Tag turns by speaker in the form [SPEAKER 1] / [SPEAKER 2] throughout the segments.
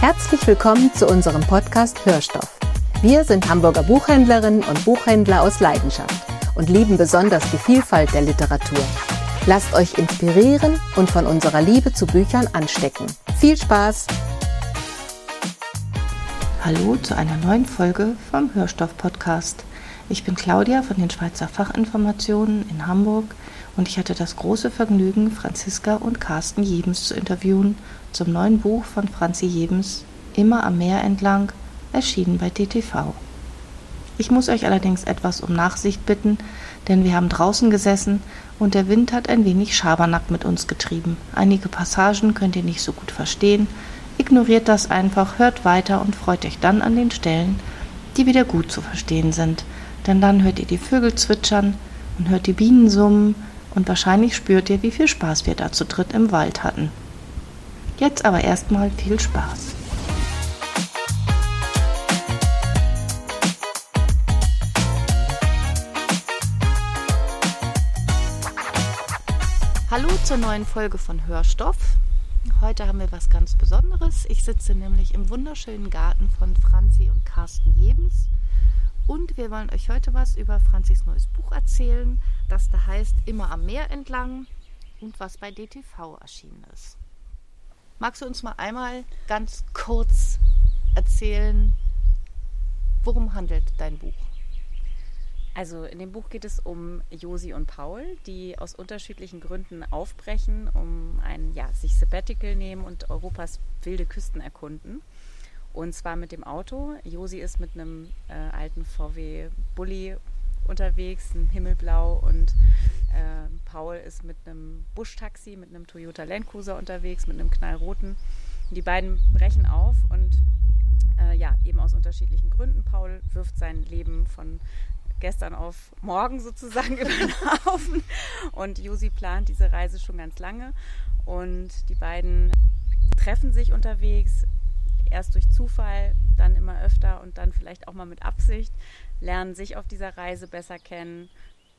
[SPEAKER 1] Herzlich willkommen zu unserem Podcast Hörstoff. Wir sind Hamburger Buchhändlerinnen und Buchhändler aus Leidenschaft und lieben besonders die Vielfalt der Literatur. Lasst euch inspirieren und von unserer Liebe zu Büchern anstecken. Viel Spaß!
[SPEAKER 2] Hallo zu einer neuen Folge vom Hörstoff-Podcast. Ich bin Claudia von den Schweizer Fachinformationen in Hamburg und ich hatte das große Vergnügen, Franziska und Carsten Jebens zu interviewen zum neuen Buch von Franzi Jebens, Immer am Meer entlang, erschienen bei DTV. Ich muss euch allerdings etwas um Nachsicht bitten, denn wir haben draußen gesessen und der Wind hat ein wenig Schabernack mit uns getrieben. Einige Passagen könnt ihr nicht so gut verstehen. Ignoriert das einfach, hört weiter und freut euch dann an den Stellen, die wieder gut zu verstehen sind. Denn dann hört ihr die Vögel zwitschern und hört die Bienen summen und wahrscheinlich spürt ihr, wie viel Spaß wir da zu dritt im Wald hatten. Jetzt aber erstmal viel Spaß. Hallo zur neuen Folge von Hörstoff. Heute haben wir was ganz Besonderes. Ich sitze nämlich im wunderschönen Garten von Franzi und Carsten Jebens. Und wir wollen euch heute was über Franzis neues Buch erzählen, das da heißt Immer am Meer entlang und was bei DTV erschienen ist. Magst du uns mal einmal ganz kurz erzählen, worum handelt dein Buch?
[SPEAKER 3] Also in dem Buch geht es um Josi und Paul, die aus unterschiedlichen Gründen aufbrechen, um ein ja, sich Sabbatical nehmen und Europas wilde Küsten erkunden. Und zwar mit dem Auto. Josi ist mit einem äh, alten VW Bulli unterwegs, ein Himmelblau und äh, Paul ist mit einem Buschtaxi, mit einem Toyota Land Cruiser unterwegs, mit einem knallroten. Die beiden brechen auf und äh, ja, eben aus unterschiedlichen Gründen. Paul wirft sein Leben von gestern auf morgen sozusagen über den Haufen. Und Josi plant diese Reise schon ganz lange. Und die beiden treffen sich unterwegs, erst durch Zufall, dann immer öfter und dann vielleicht auch mal mit Absicht, lernen sich auf dieser Reise besser kennen,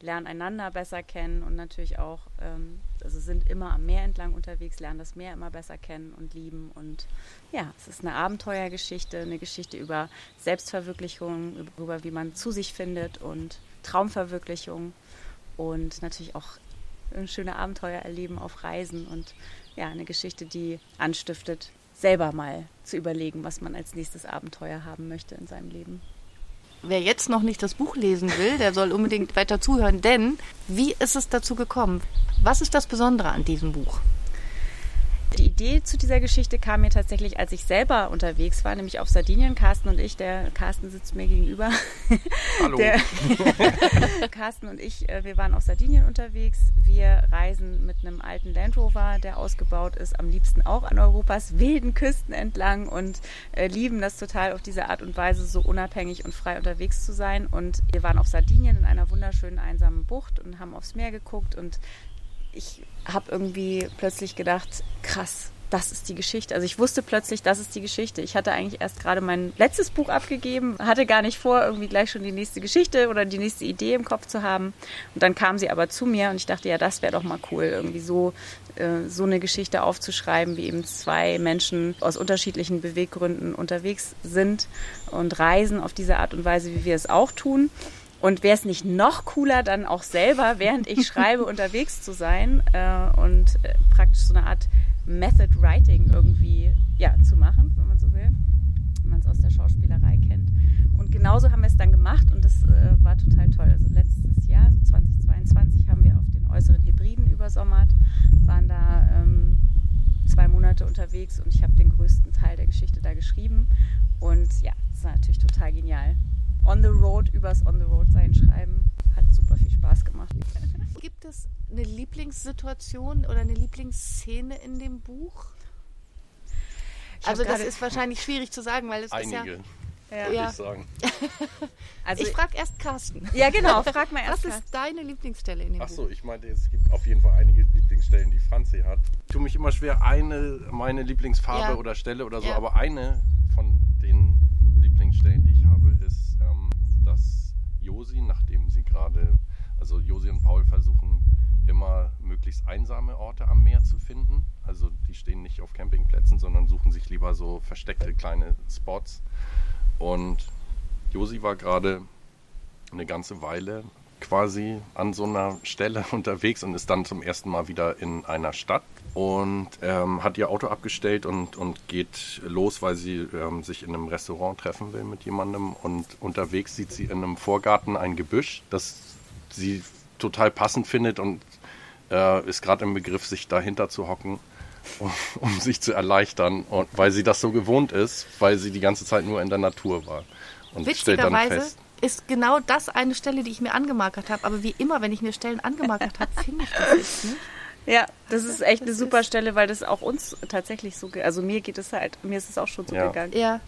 [SPEAKER 3] lernen einander besser kennen und natürlich auch, ähm, also sind immer am Meer entlang unterwegs, lernen das Meer immer besser kennen und lieben. Und ja, es ist eine Abenteuergeschichte, eine Geschichte über Selbstverwirklichung, über wie man zu sich findet und Traumverwirklichung und natürlich auch ein schöne Abenteuer erleben auf Reisen und ja, eine Geschichte, die anstiftet, selber mal zu überlegen, was man als nächstes Abenteuer haben möchte in seinem Leben.
[SPEAKER 2] Wer jetzt noch nicht das Buch lesen will, der soll unbedingt weiter zuhören, denn wie ist es dazu gekommen? Was ist das Besondere an diesem Buch?
[SPEAKER 3] Die Idee zu dieser Geschichte kam mir tatsächlich, als ich selber unterwegs war, nämlich auf Sardinien. Carsten und ich, der Carsten sitzt mir gegenüber.
[SPEAKER 4] Hallo.
[SPEAKER 3] Der, Carsten und ich, äh, wir waren auf Sardinien unterwegs. Wir reisen mit einem alten Land Rover, der ausgebaut ist, am liebsten auch an Europas wilden Küsten entlang und äh, lieben das total auf diese Art und Weise so unabhängig und frei unterwegs zu sein. Und wir waren auf Sardinien in einer wunderschönen einsamen Bucht und haben aufs Meer geguckt und ich habe irgendwie plötzlich gedacht, krass, das ist die Geschichte. Also ich wusste plötzlich, das ist die Geschichte. Ich hatte eigentlich erst gerade mein letztes Buch abgegeben, hatte gar nicht vor, irgendwie gleich schon die nächste Geschichte oder die nächste Idee im Kopf zu haben. Und dann kam sie aber zu mir und ich dachte, ja, das wäre doch mal cool, irgendwie so, äh, so eine Geschichte aufzuschreiben, wie eben zwei Menschen aus unterschiedlichen Beweggründen unterwegs sind und reisen auf diese Art und Weise, wie wir es auch tun. Und wäre es nicht noch cooler, dann auch selber, während ich schreibe, unterwegs zu sein äh, und äh, praktisch so eine Art Method Writing irgendwie ja, zu machen, wenn man so will, wenn man es aus der Schauspielerei kennt. Und genauso haben wir es dann gemacht und das äh, war total toll. Also letztes Jahr, so 2022, haben wir auf den äußeren Hybriden übersommert, waren da ähm, zwei Monate unterwegs und ich habe den größten Teil der Geschichte da geschrieben. Und ja, das war natürlich total genial on the road übers on the road sein schreiben. Hat super viel Spaß gemacht.
[SPEAKER 2] Gibt es eine Lieblingssituation oder eine Lieblingsszene in dem Buch? Also das ist wahrscheinlich schwierig zu sagen, weil es
[SPEAKER 4] Einige,
[SPEAKER 2] ist ja.
[SPEAKER 4] würde
[SPEAKER 2] Ja.
[SPEAKER 4] ich sagen.
[SPEAKER 3] Also
[SPEAKER 2] ich frage erst Carsten.
[SPEAKER 3] ja, genau, frag mal
[SPEAKER 2] Was
[SPEAKER 3] erst.
[SPEAKER 2] ist deine Lieblingsstelle in dem
[SPEAKER 4] Ach
[SPEAKER 2] Buch?
[SPEAKER 4] so, ich meinte, es gibt auf jeden Fall einige Lieblingsstellen, die Franzi hat. Ich tue mich immer schwer, eine, meine Lieblingsfarbe
[SPEAKER 2] Ja.
[SPEAKER 4] oder Stelle oder so,
[SPEAKER 2] Ja.
[SPEAKER 4] aber eine von den Lieblingsstellen, die ich habe, ist, Josi, nachdem sie gerade, also Josi und Paul versuchen immer möglichst einsame Orte am Meer zu finden. Also die stehen nicht auf Campingplätzen, sondern suchen sich lieber so versteckte kleine Spots. Und Josi war gerade eine ganze Weile quasi an so einer Stelle unterwegs und ist dann zum ersten Mal wieder in einer Stadt und ähm, hat ihr Auto abgestellt und, und geht los, weil sie ähm, sich in einem Restaurant treffen will mit jemandem. Und unterwegs sieht sie in einem Vorgarten ein Gebüsch, das sie total passend findet und äh, ist gerade im Begriff, sich dahinter zu hocken, um, um sich zu erleichtern, und, weil sie das so gewohnt ist, weil sie die ganze Zeit nur in der Natur war. Und stellt dann fest,
[SPEAKER 2] ist genau das eine Stelle, die ich mir angemarkert habe. Aber wie immer, wenn ich mir Stellen angemarkert habe, finde ich das jetzt nicht.
[SPEAKER 3] Ja, das ist echt eine super Stelle, weil das auch uns tatsächlich so, also mir geht es halt, mir ist es auch schon so ja. gegangen.
[SPEAKER 2] Ja.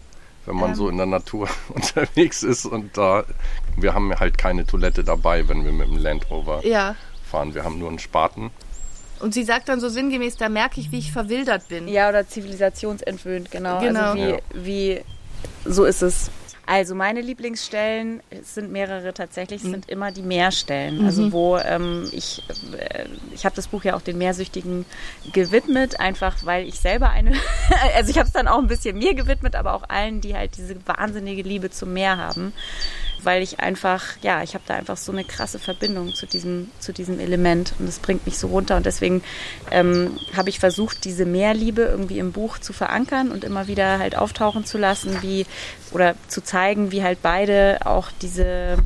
[SPEAKER 4] Wenn man ähm. so in der Natur unterwegs ist und da, wir haben halt keine Toilette dabei, wenn wir mit dem Land Rover
[SPEAKER 2] ja.
[SPEAKER 4] fahren. Wir haben nur einen Spaten.
[SPEAKER 2] Und sie sagt dann so sinngemäß, da merke ich, wie ich verwildert bin.
[SPEAKER 3] Ja, oder zivilisationsentwöhnt, genau.
[SPEAKER 2] genau.
[SPEAKER 3] Also wie, ja. wie, so ist es. Also meine Lieblingsstellen sind mehrere tatsächlich, mhm. sind immer die Meerstellen. Also mhm. Also wo ähm, ich, äh, ich habe das Buch ja auch den Meersüchtigen gewidmet, einfach weil ich selber eine, also ich habe es dann auch ein bisschen mir gewidmet, aber auch allen, die halt diese wahnsinnige Liebe zum Meer haben weil ich einfach, ja, ich habe da einfach so eine krasse Verbindung zu diesem, zu diesem Element und es bringt mich so runter. Und deswegen ähm, habe ich versucht, diese Mehrliebe irgendwie im Buch zu verankern und immer wieder halt auftauchen zu lassen, wie oder zu zeigen, wie halt beide auch diese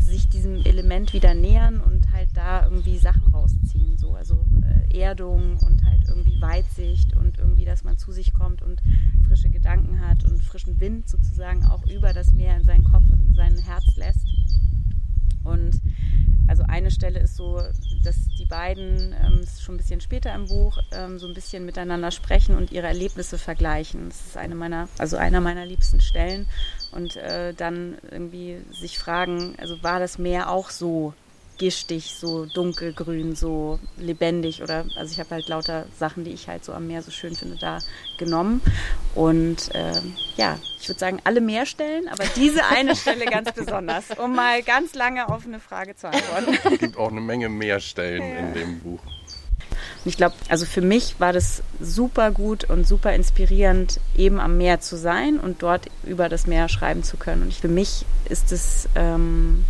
[SPEAKER 3] sich diesem Element wieder nähern und halt da irgendwie Sachen rausziehen. Erdung und halt irgendwie Weitsicht und irgendwie, dass man zu sich kommt und frische Gedanken hat und frischen Wind sozusagen auch über das Meer in seinen Kopf und in sein Herz lässt. Und also eine Stelle ist so, dass die beiden, ähm, ist schon ein bisschen später im Buch, ähm, so ein bisschen miteinander sprechen und ihre Erlebnisse vergleichen. Das ist eine meiner, also einer meiner liebsten Stellen. Und äh, dann irgendwie sich fragen, also war das Meer auch so gistig, so dunkelgrün, so lebendig oder also ich habe halt lauter Sachen, die ich halt so am Meer so schön finde, da genommen. Und ähm, ja, ich würde sagen, alle Meerstellen, aber diese eine Stelle ganz besonders, um mal ganz lange auf eine Frage zu antworten.
[SPEAKER 4] Es gibt auch eine Menge Meerstellen ja. in dem Buch.
[SPEAKER 3] Und ich glaube, also für mich war das super gut und super inspirierend, eben am Meer zu sein und dort über das Meer schreiben zu können. Und für mich ist es ähm,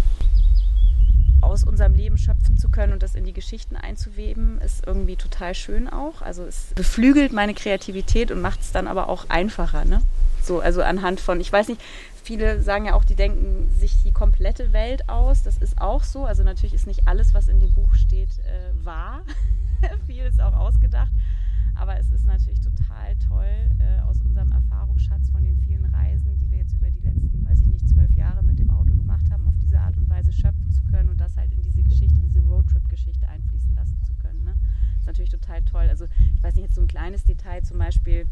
[SPEAKER 3] aus unserem Leben schöpfen zu können und das in die Geschichten einzuweben, ist irgendwie total schön auch. Also es beflügelt meine Kreativität und macht es dann aber auch einfacher. Ne? So, also anhand von, ich weiß nicht, viele sagen ja auch, die denken sich die komplette Welt aus. Das ist auch so. Also natürlich ist nicht alles, was in dem Buch steht, äh, wahr. Viel ist auch ausgedacht. Aber es ist natürlich total toll, äh, aus unserem Erfahrungsschatz von den vielen Reisen, die wir jetzt über die letzten, weiß ich nicht, zwölf Jahre mit dem Auto gemacht haben, auf diese Art und Weise schöpfen zu können und das halt in diese Geschichte, in diese Roadtrip-Geschichte einfließen lassen zu können. Ne? Das ist natürlich total toll. Also ich weiß nicht, jetzt so ein kleines Detail zum Beispiel,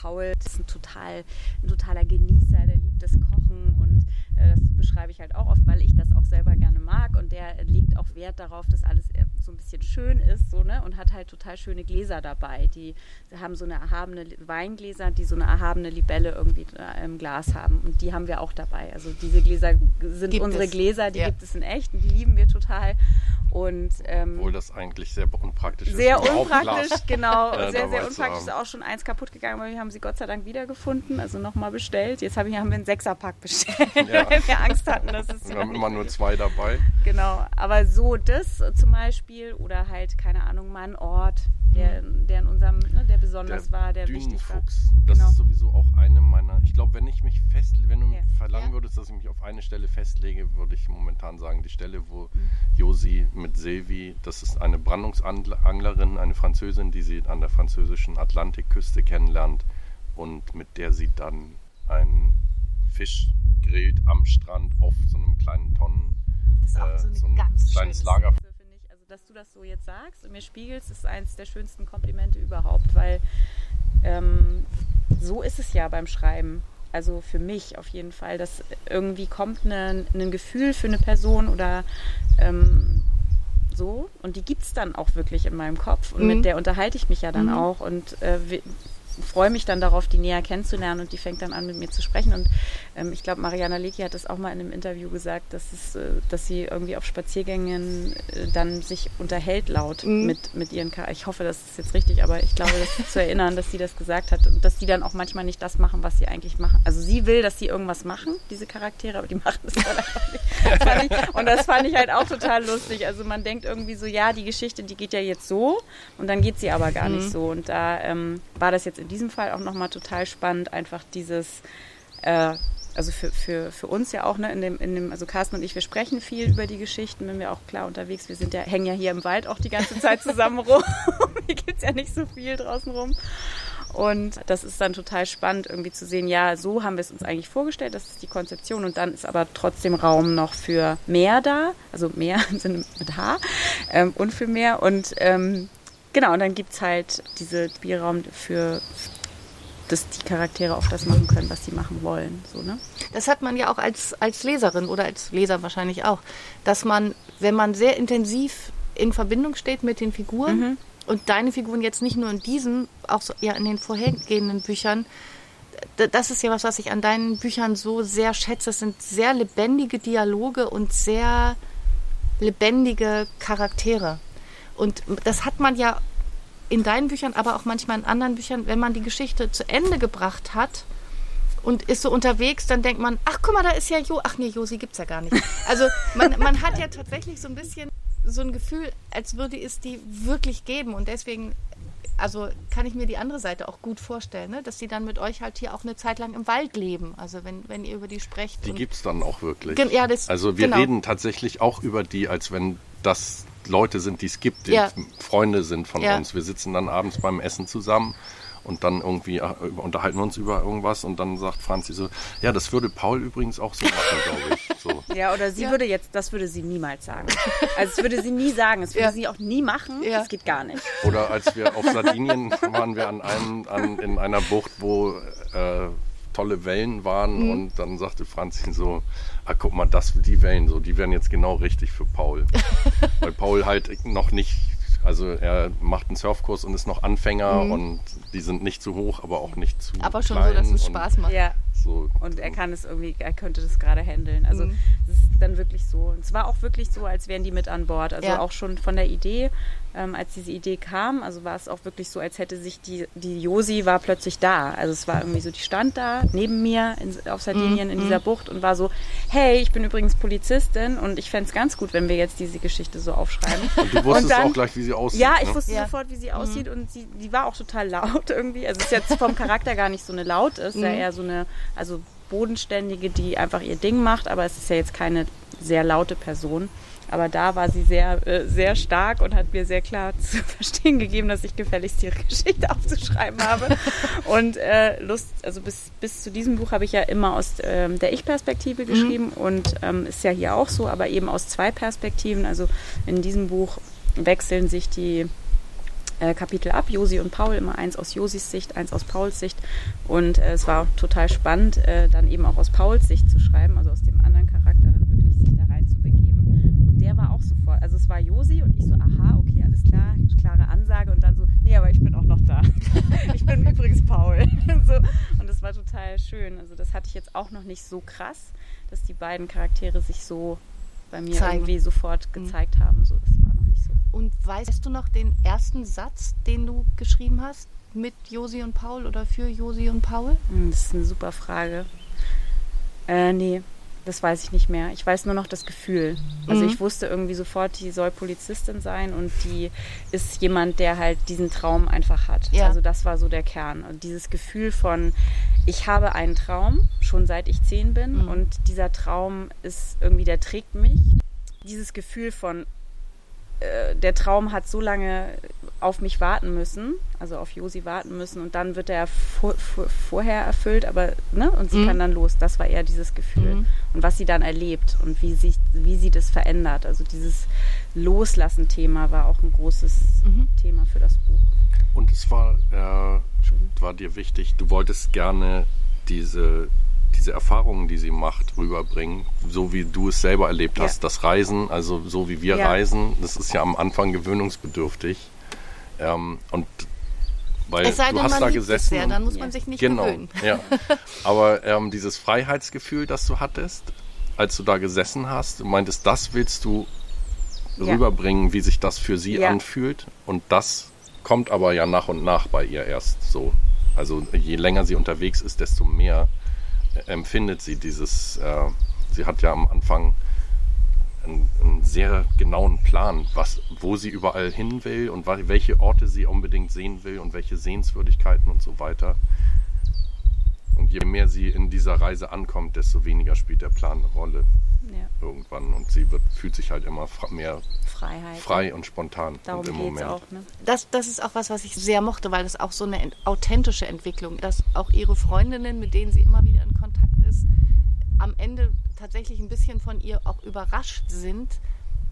[SPEAKER 3] Paul ist ein, total, ein totaler Genießer, der liebt das Kochen und äh, das beschreibe ich halt auch oft, weil ich das auch selber gerne mag und der legt auch Wert darauf, dass alles äh, so ein bisschen schön ist so, ne? und hat halt total schöne Gläser dabei. Die haben so eine erhabene Weingläser, die so eine erhabene Libelle irgendwie im Glas haben und die haben wir auch dabei. Also diese Gläser sind gibt unsere es. Gläser, die ja. gibt es in echt und die lieben wir total. Und, ähm,
[SPEAKER 4] Obwohl das eigentlich sehr unpraktisch ist.
[SPEAKER 3] Sehr unpraktisch, genau. äh, sehr, sehr unpraktisch. Ist auch schon eins kaputt gegangen, aber wir haben sie Gott sei Dank wiedergefunden, also nochmal bestellt. Jetzt haben wir einen Sechserpack bestellt, ja. weil wir Angst hatten, dass es.
[SPEAKER 4] Wir haben immer nur zwei dabei.
[SPEAKER 3] Genau, aber so das zum Beispiel oder halt, keine Ahnung, mal ein Ort, der, der in unserem, ne, der besonders der war, der wichtig war.
[SPEAKER 4] Das genau. ist sowieso auch eine meiner. Ich glaube, wenn ich mich fest, wenn du ja. verlangen ja. würdest, dass ich mich auf eine Stelle festlege, würde ich momentan sagen, die Stelle, wo mhm. Josi mit Silvi, das ist eine Brandungsanglerin, eine Französin, die sie an der französischen Atlantikküste kennenlernt und mit der sie dann einen Fisch grillt am Strand auf so einem kleinen Tonnen.
[SPEAKER 2] Das ist auch äh, so, so ein ganz kleines Lager.
[SPEAKER 3] Dass du das so jetzt sagst und mir spiegelst, ist eines der schönsten Komplimente überhaupt, weil ähm, so ist es ja beim Schreiben. Also für mich auf jeden Fall, dass irgendwie kommt ein Gefühl für eine Person oder ähm, so und die gibt es dann auch wirklich in meinem Kopf und mhm. mit der unterhalte ich mich ja dann mhm. auch und äh, freue mich dann darauf, die näher kennenzulernen und die fängt dann an, mit mir zu sprechen. Und ähm, ich glaube, Mariana Lecki hat das auch mal in einem Interview gesagt, dass, es, äh, dass sie irgendwie auf Spaziergängen äh, dann sich unterhält laut mhm. mit, mit ihren Char Ich hoffe, das ist jetzt richtig, aber ich glaube, das zu erinnern, dass sie das gesagt hat und dass sie dann auch manchmal nicht das machen, was sie eigentlich machen. Also sie will, dass sie irgendwas machen, diese Charaktere, aber die machen es dann einfach nicht. Das ich, und das fand ich halt auch total lustig. Also man denkt irgendwie so, ja, die Geschichte, die geht ja jetzt so und dann geht sie aber gar mhm. nicht so. Und da ähm, war das jetzt in diesem Fall auch nochmal total spannend, einfach dieses äh, also für, für, für uns ja auch, ne, in dem, in dem, also Carsten und ich, wir sprechen viel über die Geschichten, wenn wir auch klar unterwegs, wir sind ja, hängen ja hier im Wald auch die ganze Zeit zusammen rum. hier gibt es ja nicht so viel draußen rum. Und das ist dann total spannend, irgendwie zu sehen, ja, so haben wir es uns eigentlich vorgestellt, das ist die Konzeption und dann ist aber trotzdem Raum noch für mehr da, also mehr im Sinne mit H ähm, und für mehr. Und ähm, genau, und dann gibt es halt diese Spielraum für dass die Charaktere auch das machen können, was sie machen wollen. So, ne?
[SPEAKER 2] Das hat man ja auch als, als Leserin oder als Leser wahrscheinlich auch, dass man, wenn man sehr intensiv in Verbindung steht mit den Figuren mhm. und deine Figuren jetzt nicht nur in diesen, auch so, ja in den vorhergehenden Büchern, das ist ja was, was ich an deinen Büchern so sehr schätze. Es sind sehr lebendige Dialoge und sehr lebendige Charaktere. Und das hat man ja in deinen Büchern, aber auch manchmal in anderen Büchern, wenn man die Geschichte zu Ende gebracht hat und ist so unterwegs, dann denkt man, ach guck mal, da ist ja Jo. Ach nee, Josi gibt's ja gar nicht. Also man, man hat ja tatsächlich so ein bisschen so ein Gefühl, als würde es die wirklich geben. Und deswegen, also kann ich mir die andere Seite auch gut vorstellen, ne? dass die dann mit euch halt hier auch eine Zeit lang im Wald leben. Also wenn, wenn ihr über die sprecht.
[SPEAKER 4] Die gibt es dann auch wirklich. Ja, das, also wir genau. reden tatsächlich auch über die, als wenn das Leute sind, die es gibt, die ja. Freunde sind von ja. uns. Wir sitzen dann abends beim Essen zusammen und dann irgendwie äh, unterhalten wir uns über irgendwas und dann sagt Franzi so, ja, das würde Paul übrigens auch so machen, glaube ich. So.
[SPEAKER 3] Ja, oder sie ja. würde jetzt, das würde sie niemals sagen. Also das würde sie nie sagen, das würde ja. sie auch nie machen, ja. das geht gar nicht.
[SPEAKER 4] Oder als wir auf Sardinien waren wir an einem, an, in einer Bucht, wo äh, tolle Wellen waren mhm. und dann sagte Franzi so, ah, guck mal, das, die Wellen, so, die wären jetzt genau richtig für Paul. Weil Paul halt noch nicht, also er macht einen Surfkurs und ist noch Anfänger mhm. und die sind nicht zu hoch, aber auch nicht zu
[SPEAKER 2] Aber schon so, dass es Spaß macht.
[SPEAKER 3] Ja. So. Und er kann es irgendwie, er könnte das gerade handeln. Also mhm. es ist dann wirklich so. Und es war auch wirklich so, als wären die mit an Bord. Also ja. auch schon von der Idee ähm, als diese Idee kam, also war es auch wirklich so, als hätte sich die, die Josi war plötzlich da. Also es war irgendwie so, die stand da neben mir in, auf Sardinien mm, in dieser mm. Bucht und war so, hey, ich bin übrigens Polizistin und ich fände es ganz gut, wenn wir jetzt diese Geschichte so aufschreiben.
[SPEAKER 4] Und du wusstest und dann, auch gleich, wie sie aussieht.
[SPEAKER 3] Ja, ich ne? wusste ja. sofort, wie sie mhm. aussieht und sie, die war auch total laut irgendwie. Also es ist jetzt vom Charakter gar nicht so eine laut, ist ja mhm. eher so eine, also bodenständige, die einfach ihr Ding macht, aber es ist ja jetzt keine sehr laute Person. Aber da war sie sehr, äh, sehr stark und hat mir sehr klar zu verstehen gegeben, dass ich gefälligst ihre Geschichte aufzuschreiben habe. und äh, Lust, also bis, bis zu diesem Buch habe ich ja immer aus ähm, der Ich-Perspektive mhm. geschrieben mhm. und ähm, ist ja hier auch so, aber eben aus zwei Perspektiven. Also in diesem Buch wechseln sich die äh, Kapitel ab, Josi und Paul, immer eins aus Josis Sicht, eins aus Pauls Sicht. Und äh, es war total spannend, äh, dann eben auch aus Pauls Sicht zu schreiben, also aus dem anderen Charakter dann wirklich sich da rein zu begeben. Und der war auch sofort, also es war Josi und ich so, aha, okay, alles klar, klare Ansage und dann so, nee, aber ich bin auch noch da. ich bin übrigens Paul. so. Und das war total schön. Also das hatte ich jetzt auch noch nicht so krass, dass die beiden Charaktere sich so bei mir Zeigen. irgendwie sofort mhm. gezeigt mhm. haben. So, das war
[SPEAKER 2] und weißt du noch den ersten Satz, den du geschrieben hast mit Josi und Paul oder für Josi und Paul?
[SPEAKER 3] Hm, das ist eine super Frage. Äh, nee, das weiß ich nicht mehr. Ich weiß nur noch das Gefühl. Also mhm. ich wusste irgendwie sofort, die soll Polizistin sein und die ist jemand, der halt diesen Traum einfach hat. Ja. Also das war so der Kern. Und dieses Gefühl von, ich habe einen Traum, schon seit ich zehn bin mhm. und dieser Traum ist irgendwie, der trägt mich. Dieses Gefühl von, äh, der Traum hat so lange auf mich warten müssen, also auf Josi warten müssen und dann wird er vor, vor, vorher erfüllt, aber ne und sie mhm. kann dann los. Das war eher dieses Gefühl mhm. und was sie dann erlebt und wie sie wie sie das verändert. Also dieses Loslassen-Thema war auch ein großes mhm. Thema für das Buch.
[SPEAKER 4] Und es war äh, war dir wichtig. Du wolltest gerne diese diese Erfahrungen, die sie macht, rüberbringen, so wie du es selber erlebt hast. Ja. Das Reisen, also so wie wir ja. reisen, das ist ja am Anfang gewöhnungsbedürftig. Ähm, und Weil
[SPEAKER 2] es sei
[SPEAKER 4] du
[SPEAKER 2] denn,
[SPEAKER 4] hast
[SPEAKER 2] man
[SPEAKER 4] da gesessen.
[SPEAKER 2] es sehr, dann muss man sich nicht
[SPEAKER 4] genau,
[SPEAKER 2] gewöhnen.
[SPEAKER 4] ja. Aber ähm, dieses Freiheitsgefühl, das du hattest, als du da gesessen hast, du meintest, das willst du
[SPEAKER 3] Ja.
[SPEAKER 4] rüberbringen, wie sich das für sie
[SPEAKER 3] Ja.
[SPEAKER 4] anfühlt. Und das kommt aber ja nach und nach bei ihr erst so. Also je länger sie unterwegs ist, desto mehr empfindet sie dieses, äh, sie hat ja am Anfang einen, einen sehr genauen Plan, was, wo sie überall hin will und welche Orte sie unbedingt sehen will und welche Sehenswürdigkeiten und so weiter. Und je mehr sie in dieser Reise ankommt, desto weniger spielt der Plan eine Rolle
[SPEAKER 3] Ja,
[SPEAKER 4] irgendwann. Und sie wird, fühlt sich halt immer mehr
[SPEAKER 3] Freiheit.
[SPEAKER 4] frei und spontan
[SPEAKER 3] Darum
[SPEAKER 4] und im
[SPEAKER 3] geht's
[SPEAKER 4] Moment.
[SPEAKER 3] auch. Ne?
[SPEAKER 2] Das, das ist auch was, was ich sehr mochte, weil das auch so eine ent- authentische Entwicklung, dass auch ihre Freundinnen, mit denen sie immer wieder in Kontakt ist, am Ende tatsächlich ein bisschen von ihr auch überrascht sind,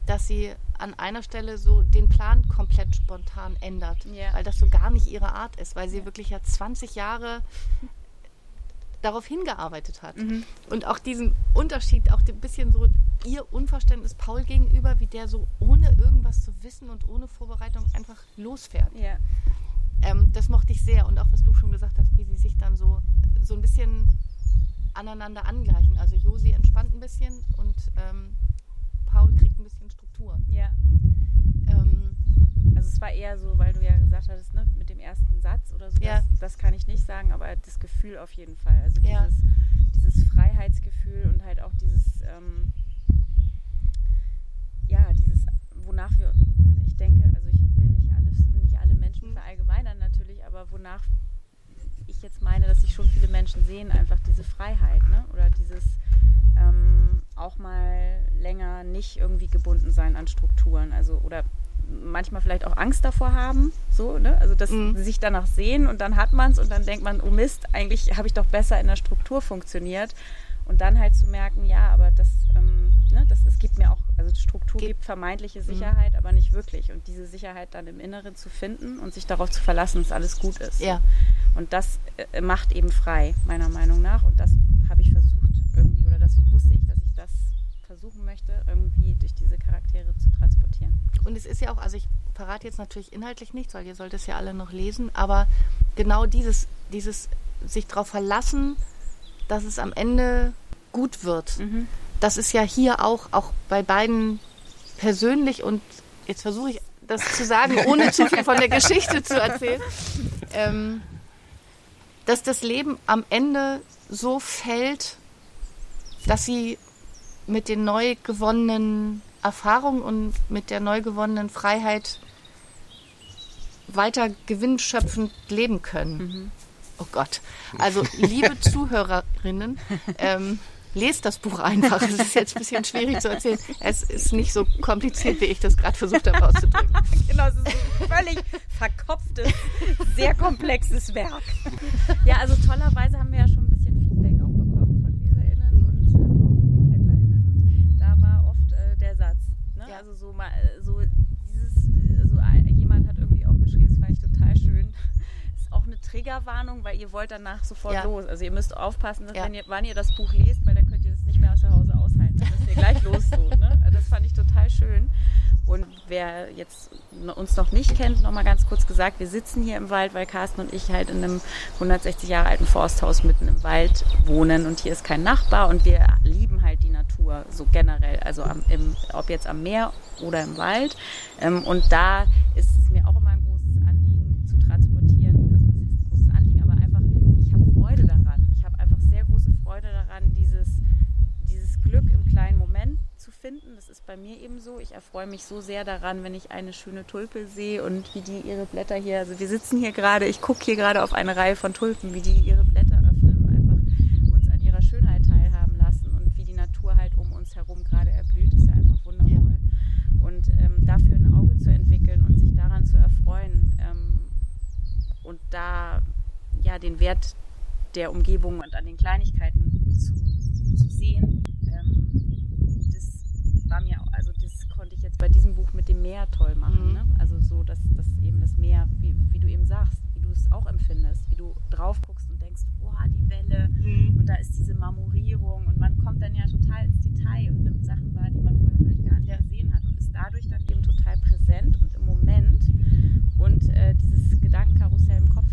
[SPEAKER 2] dass sie an einer Stelle so den Plan komplett spontan ändert,
[SPEAKER 3] Ja.
[SPEAKER 2] weil das so gar nicht ihre Art ist, weil sie
[SPEAKER 3] Ja.
[SPEAKER 2] wirklich ja 20 Jahre darauf hingearbeitet hat.
[SPEAKER 3] Mhm.
[SPEAKER 2] Und auch diesen Unterschied, auch ein bisschen so ihr Unverständnis Paul gegenüber, wie der so ohne irgendwas zu wissen und ohne Vorbereitung einfach losfährt.
[SPEAKER 3] Ja.
[SPEAKER 2] Ähm, das mochte ich sehr. Und auch, was du schon gesagt hast, wie sie sich dann so, so ein bisschen aneinander angleichen. Also Josi entspannt ein bisschen und ähm, Paul kriegt ein bisschen Struktur.
[SPEAKER 3] ja.
[SPEAKER 2] Ähm,
[SPEAKER 3] Also es war eher so, weil du ja gesagt hattest, ne, mit dem ersten Satz oder so,
[SPEAKER 2] Ja.
[SPEAKER 3] das, das kann ich nicht sagen, aber das Gefühl auf jeden Fall. Also
[SPEAKER 2] Ja.
[SPEAKER 3] dieses, dieses Freiheitsgefühl und halt auch dieses, ähm, ja, dieses, wonach wir, ich denke, also ich will nicht alles, nicht alle Menschen
[SPEAKER 2] Mhm.
[SPEAKER 3] verallgemeinern natürlich, aber wonach ich jetzt meine, dass sich schon viele Menschen sehen, einfach diese Freiheit, ne? Oder dieses ähm, auch mal länger nicht irgendwie gebunden sein an Strukturen. Also oder manchmal vielleicht auch Angst davor haben, so, ne? Also dass
[SPEAKER 2] Mhm.
[SPEAKER 3] sie sich danach sehen und dann hat man es und dann denkt man, oh Mist, eigentlich habe ich doch besser in der Struktur funktioniert. Und dann halt zu merken, ja, aber das, ähm, ne, das es gibt mir auch, also die Struktur
[SPEAKER 2] Gibt-
[SPEAKER 3] gibt vermeintliche Sicherheit, aber nicht wirklich. Und diese Sicherheit dann im Inneren zu finden und sich darauf zu verlassen, dass alles gut ist.
[SPEAKER 2] ja.
[SPEAKER 3] Und das äh, macht eben frei, meiner Meinung nach. Und das habe ich versucht das wusste ich, dass ich das versuchen möchte, irgendwie durch diese Charaktere zu transportieren.
[SPEAKER 2] Und es ist ja auch, also ich verrate jetzt natürlich inhaltlich nichts, weil ihr sollt es ja alle noch lesen, aber genau dieses, dieses sich darauf verlassen, dass es am Ende gut wird. Das ist ja hier auch, auch bei beiden persönlich und jetzt versuche ich das zu sagen, ohne zu viel von der Geschichte zu erzählen, ähm, dass das Leben am Ende so fällt, dass sie mit den neu gewonnenen Erfahrungen und mit der neu gewonnenen Freiheit weiter gewinnschöpfend leben können. Oh Gott. Also, liebe Zuhörerinnen, ähm, lest das Buch einfach. Es ist jetzt ein bisschen schwierig zu erzählen. Es ist nicht so kompliziert, wie ich das gerade versucht habe auszudrücken.
[SPEAKER 3] Genau, es ist ein völlig verkopftes, sehr komplexes Werk. Ja, also tollerweise haben wir ja schon ein bisschen Feedback auch bekommen von LeserInnen und ähm, auch HändlerInnen. Und da war oft äh, der Satz. Ne?
[SPEAKER 2] Ja.
[SPEAKER 3] Also so mal äh, so dieses, äh, so ein, jemand hat irgendwie auch geschrieben, das fand ich total schön. Ist auch eine Triggerwarnung, weil ihr wollt danach sofort
[SPEAKER 2] Ja.
[SPEAKER 3] los. Also ihr müsst aufpassen, dass
[SPEAKER 2] Ja.
[SPEAKER 3] wenn ihr, wann ihr das Buch lest, weil dann könnt ihr das nicht mehr aus zu Hause aushalten. Dann müsst ihr gleich los so. Ne? Also Das fand ich total schön. Und wer jetzt uns noch nicht kennt, noch mal ganz kurz gesagt, wir sitzen hier im Wald, weil Carsten und ich halt in einem 160 Jahre alten Forsthaus mitten im Wald wohnen und hier ist kein Nachbar und wir lieben so generell, also am, im, ob jetzt am Meer oder im Wald. Ähm, und da ist es mir auch immer ein großes Anliegen zu transportieren, also was heißt großes Anliegen, aber einfach, ich habe Freude daran. Ich habe einfach sehr große Freude daran, dieses, dieses Glück im kleinen Moment zu finden. Das ist bei mir eben so. Ich erfreue mich so sehr daran, wenn ich eine schöne Tulpe sehe und wie die ihre Blätter hier, also wir sitzen hier gerade, ich gucke hier gerade auf eine Reihe von Tulpen, wie die ihre Blätter öffnen und einfach uns an ihrer Schönheit teilhaben lassen und wie die Natur halt um uns herum gerade erblüht, ist ja einfach wundervoll. Und ähm, dafür ein Auge zu entwickeln und sich daran zu erfreuen ähm, und da ja den Wert der Umgebung und an den Kleinigkeiten zu, zu sehen, ähm, das war mir, auch- also das konnte ich jetzt bei diesem Buch mit dem Meer toll machen.
[SPEAKER 2] Mhm.
[SPEAKER 3] Ne? Also so, dass, dass eben das Meer, wie, wie du eben sagst, wie du es auch empfindest, wie du drauf guckst und denkst, wow, die Welle und da ist diese Marmorierung und man kommt dann ja total ins Detail und nimmt Sachen wahr, die man vorher vielleicht gar nicht
[SPEAKER 2] Ja.
[SPEAKER 3] gesehen hat und ist dadurch dann eben total präsent und im Moment und äh, dieses Gedankenkarussell im Kopf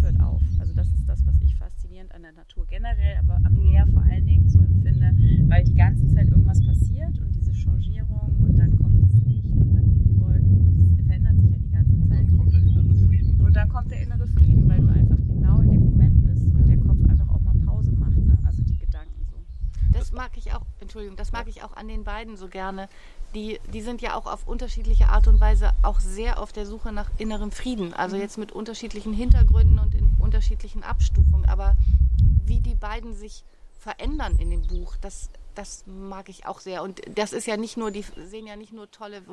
[SPEAKER 3] generell, aber am Meer vor allen Dingen so empfinde, weil die ganze Zeit irgendwas passiert und diese Changierung und dann kommt das Licht und dann kommen die Wolken und es verändert sich ja die ganze
[SPEAKER 4] Und
[SPEAKER 3] Zeit.
[SPEAKER 4] dann kommt der innere Frieden.
[SPEAKER 3] Und dann kommt der innere Frieden, weil du einfach genau in dem Moment bist und der Kopf einfach auch mal Pause macht, ne? Also die Gedanken so.
[SPEAKER 2] Das mag ich auch, Entschuldigung, das mag ich auch an den beiden so gerne. Die, die sind ja auch auf unterschiedliche Art und Weise auch sehr auf der Suche nach innerem Frieden. Also jetzt mit unterschiedlichen Hintergründen und in unterschiedlichen Abstufungen. Aber wie die beiden sich verändern in dem Buch, das, das mag ich auch sehr. Und das ist ja nicht nur, die sehen ja nicht nur tolle,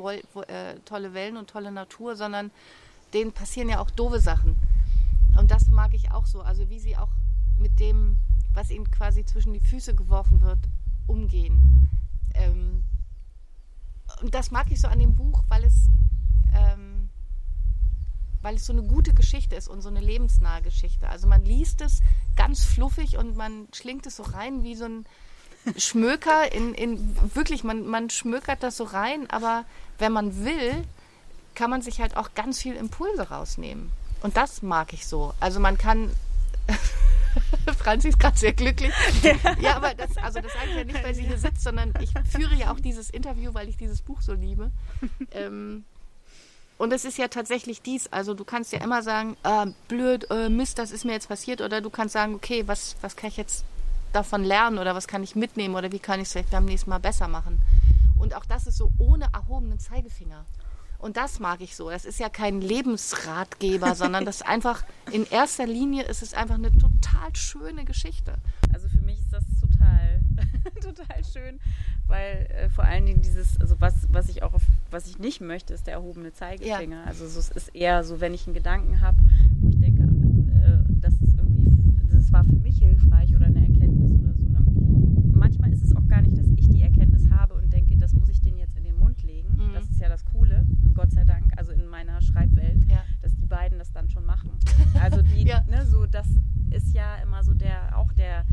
[SPEAKER 2] äh, tolle Wellen und tolle Natur, sondern denen passieren ja auch doofe Sachen. Und das mag ich auch so. Also wie sie auch mit dem, was ihnen quasi zwischen die Füße geworfen wird, umgehen. Ähm, und das mag ich so an dem Buch, weil es, ähm, weil es so eine gute Geschichte ist und so eine lebensnahe Geschichte. Also man liest es ganz fluffig und man schlingt es so rein wie so ein Schmöker in, in wirklich, man, man schmökert das so rein, aber wenn man will, kann man sich halt auch ganz viel Impulse rausnehmen. Und das mag ich so. Also man kann. Franzi ist gerade sehr glücklich. Ja, aber das, also das sage ich ja nicht, weil sie hier sitzt, sondern ich führe ja auch dieses Interview, weil ich dieses Buch so liebe. Ähm, und es ist ja tatsächlich dies. Also du kannst ja immer sagen, ah, blöd, äh, Mist, das ist mir jetzt passiert. Oder du kannst sagen, okay, was, was kann ich jetzt davon lernen oder was kann ich mitnehmen oder wie kann ich es vielleicht beim nächsten Mal besser machen. Und auch das ist so ohne erhobenen Zeigefinger. Und das mag ich so. Das ist ja kein Lebensratgeber, sondern das ist einfach, in erster Linie ist es einfach eine total schöne Geschichte.
[SPEAKER 3] Also für mich ist das total, schön, weil äh, vor allen Dingen dieses, also was, was ich auch, auf, was ich nicht möchte, ist der erhobene Zeigefinger. Also so, es ist eher so, wenn ich einen Gedanken habe, wo ich denke, äh, das ist irgendwie, das war für mich hilfreich oder eine Erkenntnis oder so. Ne? Manchmal ist es auch gar nicht, dass ich die Erkenntnis habe und denke, das muss ich denen jetzt in den Mund legen.
[SPEAKER 2] Mhm.
[SPEAKER 3] Das ist ja das Coole, Gott sei Dank, also in meiner Schreibwelt,
[SPEAKER 2] Ja.
[SPEAKER 3] dass die beiden das dann schon machen. Also die,
[SPEAKER 2] Ja.
[SPEAKER 3] ne, so das ist ja immer so der, auch der,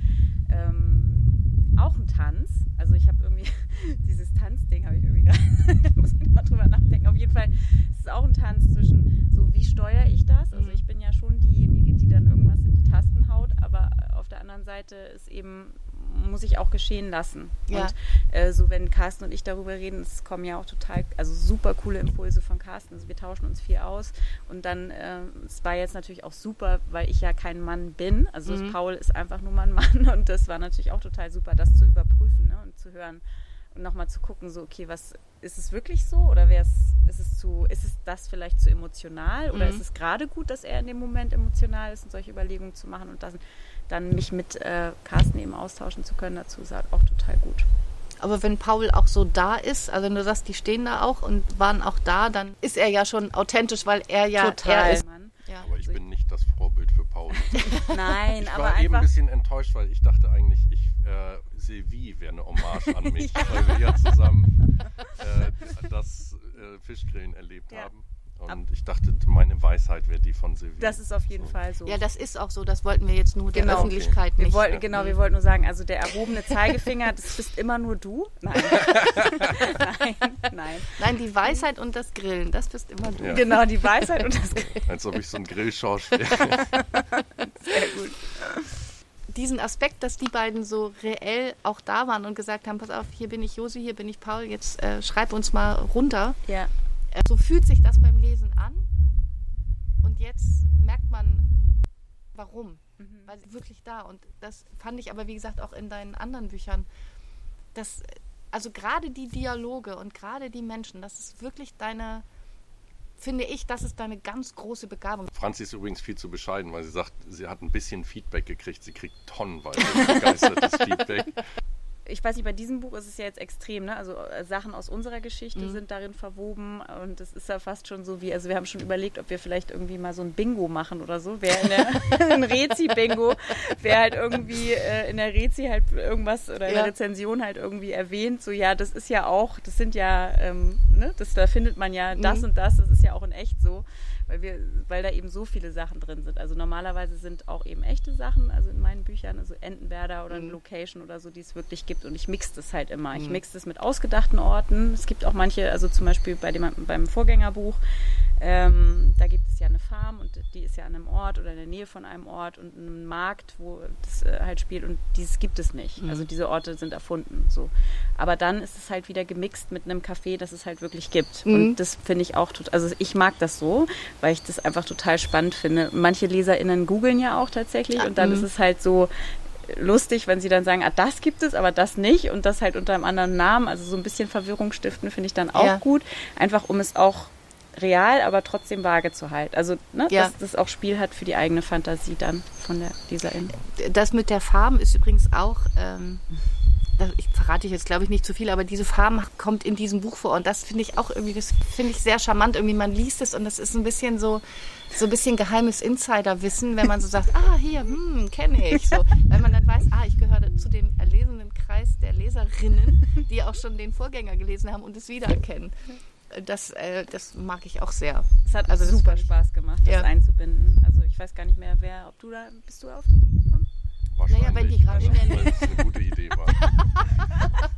[SPEAKER 3] ähm, auch ein Tanz. Also ich habe irgendwie dieses Tanzding habe ich irgendwie gerade, muss ich mal drüber nachdenken. Auf jeden Fall ist es auch ein Tanz zwischen so, wie steuere ich das? Also
[SPEAKER 2] Mhm.
[SPEAKER 3] ich bin ja schon diejenige, die dann irgendwas in die Tasten haut, aber auf der anderen Seite ist eben muss ich auch geschehen lassen.
[SPEAKER 2] Ja.
[SPEAKER 3] Und äh, so wenn Carsten und ich darüber reden, es kommen ja auch total, also super coole Impulse von Carsten. Also wir tauschen uns viel aus. Und dann, äh, es war jetzt natürlich auch super, weil ich ja kein Mann bin. Also
[SPEAKER 2] Mhm.
[SPEAKER 3] Paul ist einfach nur mal ein Mann und das war natürlich auch total super, das zu überprüfen ne? und zu hören und nochmal zu gucken, so, okay, was ist es wirklich so oder wäre es, ist es zu, ist es das vielleicht zu emotional oder
[SPEAKER 2] Mhm.
[SPEAKER 3] ist es gerade gut, dass er in dem Moment emotional ist und solche Überlegungen zu machen und das, dann mich mit äh, Carsten eben austauschen zu können dazu, ist halt auch total gut.
[SPEAKER 2] Aber wenn Paul auch so da ist, also wenn du sagst, die stehen da auch und waren auch da, dann ist er ja schon authentisch, weil er ja er ist.
[SPEAKER 3] Mann.
[SPEAKER 2] Ja.
[SPEAKER 4] Aber ich bin nicht das Vorbild für Paul.
[SPEAKER 3] Nein,
[SPEAKER 4] Ich
[SPEAKER 3] aber
[SPEAKER 4] war eben ein bisschen enttäuscht, weil ich dachte eigentlich, ich äh, Sylvie wäre eine Hommage an mich, weil wir ja zusammen äh, das äh, Fischgrillen erlebt
[SPEAKER 3] Ja.
[SPEAKER 4] haben. Und ich dachte, meine Weisheit wäre die von Sylvie.
[SPEAKER 3] Das ist auf jeden
[SPEAKER 4] So.
[SPEAKER 3] Fall so.
[SPEAKER 2] Ja, das ist auch so, das wollten wir jetzt nur der
[SPEAKER 3] Genau.
[SPEAKER 2] Öffentlichkeit
[SPEAKER 3] wir
[SPEAKER 2] nicht.
[SPEAKER 3] wollten, genau, wir wollten nur sagen, also der erhobene Zeigefinger, das bist immer nur du. Nein. nein, nein.
[SPEAKER 2] Nein, die Weisheit und das Grillen, das bist immer du.
[SPEAKER 4] Ja.
[SPEAKER 3] Genau, die Weisheit und das
[SPEAKER 4] Als ob ich so ein Grillschorsch wäre.
[SPEAKER 3] sehr gut.
[SPEAKER 2] Diesen Aspekt, dass die beiden so reell auch da waren und gesagt haben, pass auf, hier bin ich Josi, hier bin ich Paul, jetzt äh, schreib uns mal runter.
[SPEAKER 3] Ja.
[SPEAKER 2] So fühlt sich das beim Lesen an. Und jetzt merkt man, warum.
[SPEAKER 3] Mhm.
[SPEAKER 2] Weil sie wirklich da. Und das fand ich aber, wie gesagt, auch in deinen anderen Büchern. Das, also gerade die Dialoge und gerade die Menschen, das ist wirklich deine, finde ich, das ist deine ganz große Begabung.
[SPEAKER 4] Franzi ist übrigens viel zu bescheiden, weil sie sagt, sie hat ein bisschen Feedback gekriegt. Sie kriegt tonnenweise begeistertes Feedback.
[SPEAKER 3] Ich weiß nicht, bei diesem Buch ist es ja jetzt extrem, ne? Also äh, Sachen aus unserer Geschichte
[SPEAKER 2] Mhm.
[SPEAKER 3] sind darin verwoben und es ist ja fast schon so wie, also wir haben schon überlegt, ob wir vielleicht irgendwie mal so ein Bingo machen oder so. Wer in der, ein Rezi-Bingo, wer halt irgendwie äh, in der Rezi halt irgendwas oder in
[SPEAKER 2] Ja.
[SPEAKER 3] der Rezension halt irgendwie erwähnt, so ja, das ist ja auch, das sind ja, ähm, ne, das, da findet man ja das
[SPEAKER 2] Mhm.
[SPEAKER 3] und das, das ist ja auch in echt so. Weil wir, weil da eben so viele Sachen drin sind. Also normalerweise sind auch eben echte Sachen, also in meinen Büchern, also Entenwerder oder eine Location oder so, die es wirklich gibt. Und ich mix das halt immer. Ich mix das mit ausgedachten Orten. Es gibt auch manche, also zum Beispiel bei dem, beim Vorgängerbuch, ähm, da gibt es ja eine Farm und die ist ja an einem Ort oder in der Nähe von einem Ort und einem Markt, wo das äh, halt spielt und dieses gibt es nicht.
[SPEAKER 2] Mhm.
[SPEAKER 3] Also diese Orte sind erfunden. So. Aber dann ist es halt wieder gemixt mit einem Café, das es halt wirklich gibt.
[SPEAKER 2] Mhm.
[SPEAKER 3] Und das finde ich auch total, also ich mag das so, weil ich das einfach total spannend finde. Manche LeserInnen googeln ja auch tatsächlich und dann
[SPEAKER 2] Mhm.
[SPEAKER 3] ist es halt so, lustig, wenn sie dann sagen, ah, das gibt es, aber das nicht und das halt unter einem anderen Namen. Also so ein bisschen Verwirrung stiften finde ich dann auch
[SPEAKER 2] Ja.
[SPEAKER 3] gut. Einfach um es auch real, aber trotzdem vage zu halten. Also, ne,
[SPEAKER 2] Ja.
[SPEAKER 3] dass das auch Spiel hat für die eigene Fantasie dann von der Leserin.
[SPEAKER 2] Das mit der Farm ist übrigens auch, ähm, ich verrate ich jetzt glaube ich nicht zu viel, aber diese Farm kommt in diesem Buch vor und das finde ich auch irgendwie, das finde ich sehr charmant. Irgendwie man liest es und das ist ein bisschen so, so ein bisschen geheimes Insiderwissen, wenn man so sagt, ah hier, hm, kenne ich, so, weil man dann weiß, ah ich gehöre zu dem erlesenen Kreis der Leserinnen, die auch schon den Vorgänger gelesen haben und es wiedererkennen. Das, äh, das mag ich auch sehr.
[SPEAKER 3] Es hat
[SPEAKER 2] Also
[SPEAKER 3] super Spaß gemacht, das
[SPEAKER 2] Ja.
[SPEAKER 3] einzubinden. Also ich weiß gar nicht mehr, wer, ob du da, bist du auf die Idee gekommen?
[SPEAKER 4] Wahrscheinlich.
[SPEAKER 2] wenn die gerade in der
[SPEAKER 4] es eine gute Idee war.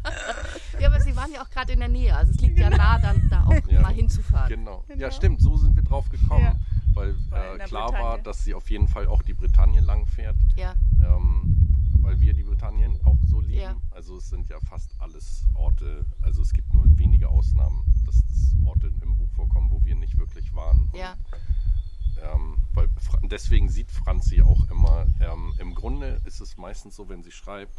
[SPEAKER 2] Ja, aber sie waren ja auch gerade in der Nähe, also es liegt ja nah, dann da auch
[SPEAKER 4] Ja.
[SPEAKER 2] mal hinzufahren.
[SPEAKER 4] Genau.
[SPEAKER 3] Genau.
[SPEAKER 4] Ja, stimmt, so sind wir drauf gekommen.
[SPEAKER 3] Ja.
[SPEAKER 4] Weil äh, klar
[SPEAKER 3] Bretagne.
[SPEAKER 4] war, dass sie auf jeden Fall auch die Bretagne lang fährt.
[SPEAKER 2] Ja.
[SPEAKER 4] ähm, weil wir die Bretagne auch so lieben.
[SPEAKER 2] Ja.
[SPEAKER 4] Also es sind ja fast alles Orte, also es gibt nur wenige Ausnahmen, dass es Orte im Buch vorkommen, wo wir nicht wirklich waren.
[SPEAKER 2] Ja.
[SPEAKER 4] Ähm, weil Fra deswegen sieht Franzi auch immer, ähm, im Grunde ist es meistens so, wenn sie schreibt,